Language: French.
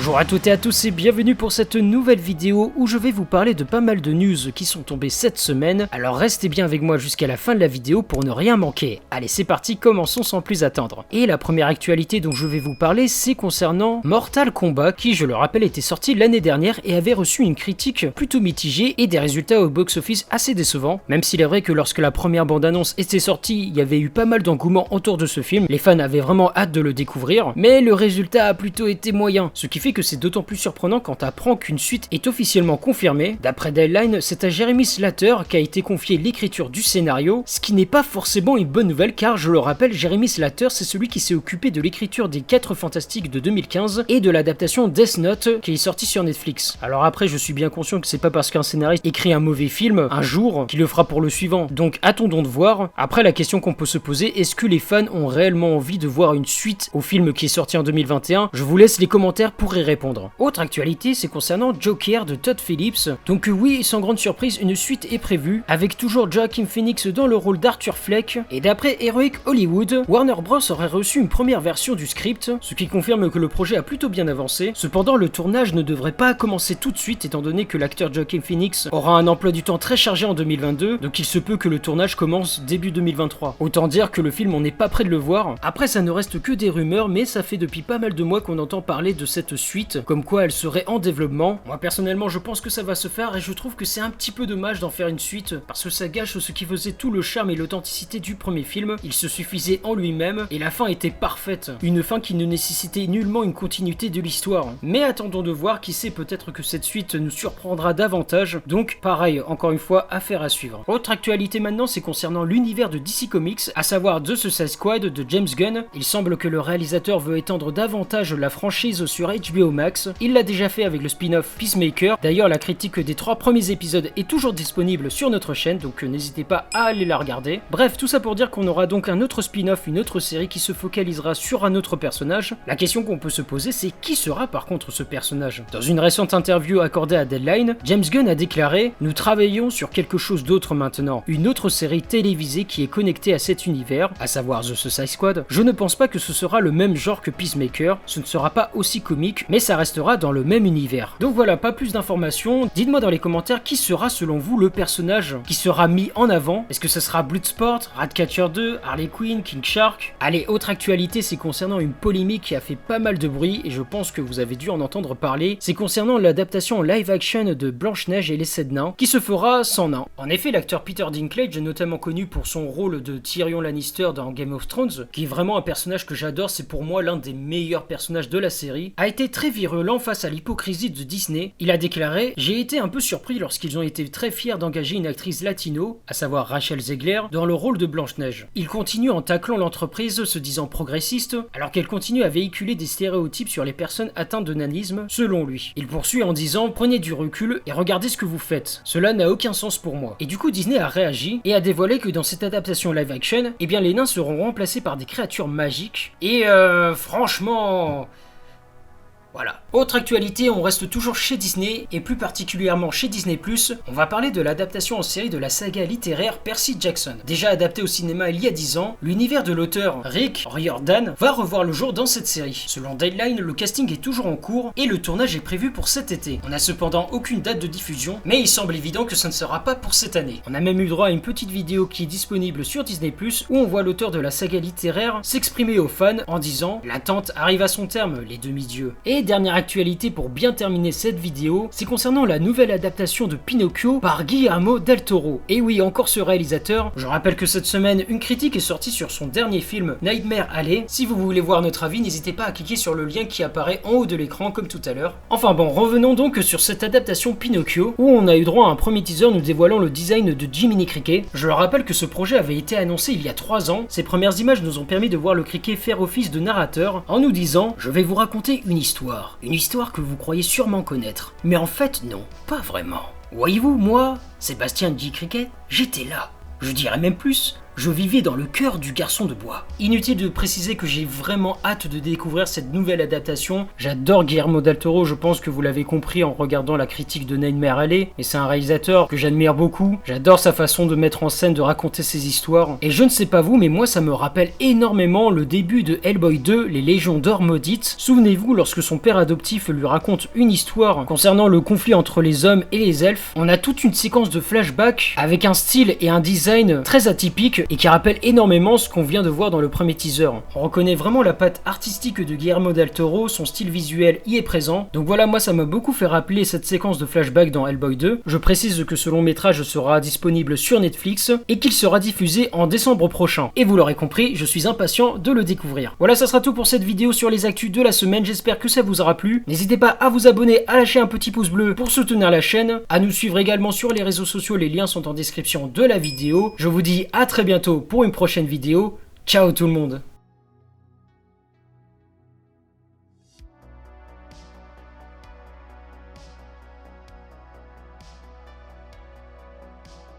Bonjour à toutes et à tous et bienvenue pour cette nouvelle vidéo où je vais vous parler de pas mal de news qui sont tombées cette semaine, alors restez bien avec moi jusqu'à la fin de la vidéo pour ne rien manquer. Allez c'est parti, commençons sans plus attendre. Et la première actualité dont je vais vous parler c'est concernant Mortal Kombat qui je le rappelle était sorti l'année dernière et avait reçu une critique plutôt mitigée et des résultats au box-office assez décevants, même s'il est vrai que lorsque la première bande-annonce était sortie, il y avait eu pas mal d'engouement autour de ce film, les fans avaient vraiment hâte de le découvrir, mais le résultat a plutôt été moyen, ce qui fait que c'est d'autant plus surprenant quand apprend qu'une suite est officiellement confirmée. D'après Deadline, c'est à Jeremy Slater qu'a été confié l'écriture du scénario, ce qui n'est pas forcément une bonne nouvelle car je le rappelle, Jeremy Slater c'est celui qui s'est occupé de l'écriture des 4 Fantastiques de 2015 et de l'adaptation Death Note qui est sorti sur Netflix. Alors après, je suis bien conscient que c'est pas parce qu'un scénariste écrit un mauvais film un jour qu'il le fera pour le suivant, donc attendons de voir. Après, la question qu'on peut se poser, est-ce que les fans ont réellement envie de voir une suite au film qui est sorti en 2021 Je vous laisse les commentaires pour répondre. Autre actualité, c'est concernant Joker de Todd Phillips. Donc oui, sans grande surprise, une suite est prévue, avec toujours Joaquin Phoenix dans le rôle d'Arthur Fleck, et d'après Heroic Hollywood, Warner Bros aurait reçu une première version du script, ce qui confirme que le projet a plutôt bien avancé. Cependant, le tournage ne devrait pas commencer tout de suite, étant donné que l'acteur Joaquin Phoenix aura un emploi du temps très chargé en 2022, donc il se peut que le tournage commence début 2023. Autant dire que le film on n'est pas prêt de le voir. Après ça ne reste que des rumeurs, mais ça fait depuis pas mal de mois qu'on entend parler de cette suite, comme quoi elle serait en développement. Moi personnellement je pense que ça va se faire et je trouve que c'est un petit peu dommage d'en faire une suite, parce que ça gâche ce qui faisait tout le charme et l'authenticité du premier film. Il se suffisait en lui-même et la fin était parfaite. Une fin qui ne nécessitait nullement une continuité de l'histoire. Mais attendons de voir, qui sait peut-être que cette suite nous surprendra davantage. Donc pareil, encore une fois, affaire à suivre. Autre actualité maintenant, c'est concernant l'univers de DC Comics, à savoir The Suicide Squad de James Gunn. Il semble que le réalisateur veut étendre davantage la franchise sur HBO Max. Il l'a déjà fait avec le spin-off Peacemaker. D'ailleurs, la critique des trois premiers épisodes est toujours disponible sur notre chaîne, donc n'hésitez pas à aller la regarder. Bref, tout ça pour dire qu'on aura donc un autre spin-off, une autre série qui se focalisera sur un autre personnage. La question qu'on peut se poser, c'est qui sera par contre ce personnage? Dans une récente interview accordée à Deadline, James Gunn a déclaré Nous travaillons sur quelque chose d'autre maintenant, une autre série télévisée qui est connectée à cet univers, à savoir The Suicide Squad. Je ne pense pas que ce sera le même genre que Peacemaker, ce ne sera pas aussi comique, mais ça restera dans le même univers. Donc voilà, pas plus d'informations. Dites-moi dans les commentaires qui sera selon vous le personnage qui sera mis en avant. Est-ce que ce sera Bloodsport, Ratcatcher 2, Harley Quinn, King Shark? Allez, autre actualité, c'est concernant une polémique qui a fait pas mal de bruit et je pense que vous avez dû en entendre parler. C'est concernant l'adaptation live action de Blanche-Neige et les Sept Nains qui se fera sans nains. En effet, l'acteur Peter Dinklage, notamment connu pour son rôle de Tyrion Lannister dans Game of Thrones, qui est vraiment un personnage que j'adore, c'est pour moi l'un des meilleurs personnages de la série, a été très virulent face à l'hypocrisie de Disney. Il a déclaré J'ai été un peu surpris lorsqu'ils ont été très fiers d'engager une actrice latino, à savoir Rachel Zegler, dans le rôle de Blanche-Neige. Il continue en taclant l'entreprise, se disant progressiste, alors qu'elle continue à véhiculer des stéréotypes sur les personnes atteintes de nanisme, selon lui. Il poursuit en disant Prenez du recul et regardez ce que vous faites. Cela n'a aucun sens pour moi. Et du coup, Disney a réagi et a dévoilé que dans cette adaptation live action, eh bien les nains seront remplacés par des créatures magiques. Et euh, franchement. Voilà. Autre actualité, on reste toujours chez Disney, et plus particulièrement chez Disney+, on va parler de l'adaptation en série de la saga littéraire Percy Jackson. Déjà adapté au cinéma il y a 10 ans, l'univers de l'auteur Rick Riordan va revoir le jour dans cette série. Selon Deadline, le casting est toujours en cours, et le tournage est prévu pour cet été. On n'a cependant aucune date de diffusion, mais il semble évident que ça ne sera pas pour cette année. On a même eu droit à une petite vidéo qui est disponible sur Disney+, où on voit l'auteur de la saga littéraire s'exprimer aux fans en disant « L'attente arrive à son terme, les demi-dieux ». Dernière actualité pour bien terminer cette vidéo, c'est concernant la nouvelle adaptation de Pinocchio par Guillermo del Toro. Et oui, encore ce réalisateur. Je rappelle que cette semaine, une critique est sortie sur son dernier film Nightmare Alley. Si vous voulez voir notre avis, n'hésitez pas à cliquer sur le lien qui apparaît en haut de l'écran comme tout à l'heure. Enfin bon, revenons donc sur cette adaptation Pinocchio où on a eu droit à un premier teaser nous dévoilant le design de Jiminy Cricket. Je rappelle que ce projet avait été annoncé il y a 3 ans. Ces premières images nous ont permis de voir le cricket faire office de narrateur en nous disant je vais vous raconter une histoire. Une histoire que vous croyez sûrement connaître. Mais en fait, non, pas vraiment. Voyez-vous, moi, Sébastien J. Cricket, j'étais là. Je dirais même plus, je vivais dans le cœur du garçon de bois. Inutile de préciser que j'ai vraiment hâte de découvrir cette nouvelle adaptation. J'adore Guillermo del Toro, je pense que vous l'avez compris en regardant la critique de Nightmare Alley, et c'est un réalisateur que j'admire beaucoup. J'adore sa façon de mettre en scène, de raconter ses histoires. Et je ne sais pas vous, mais moi ça me rappelle énormément le début de Hellboy 2, Les Légions d'Or Maudites. Souvenez-vous, lorsque son père adoptif lui raconte une histoire concernant le conflit entre les hommes et les elfes, on a toute une séquence de flashbacks avec un style et un design très atypique et qui rappelle énormément ce qu'on vient de voir dans le premier teaser. On reconnaît vraiment la patte artistique de Guillermo del Toro, son style visuel y est présent. Donc voilà, moi ça m'a beaucoup fait rappeler cette séquence de flashback dans Hellboy 2. Je précise que ce long métrage sera disponible sur Netflix et qu'il sera diffusé en décembre prochain. Et vous l'aurez compris, je suis impatient de le découvrir. Voilà, ça sera tout pour cette vidéo sur les actus de la semaine. J'espère que ça vous aura plu. N'hésitez pas à vous abonner, à lâcher un petit pouce bleu pour soutenir la chaîne, à nous suivre également sur les réseaux sociaux, les liens sont en description de la vidéo. Je vous dis à très bientôt pour une prochaine vidéo. Ciao tout le monde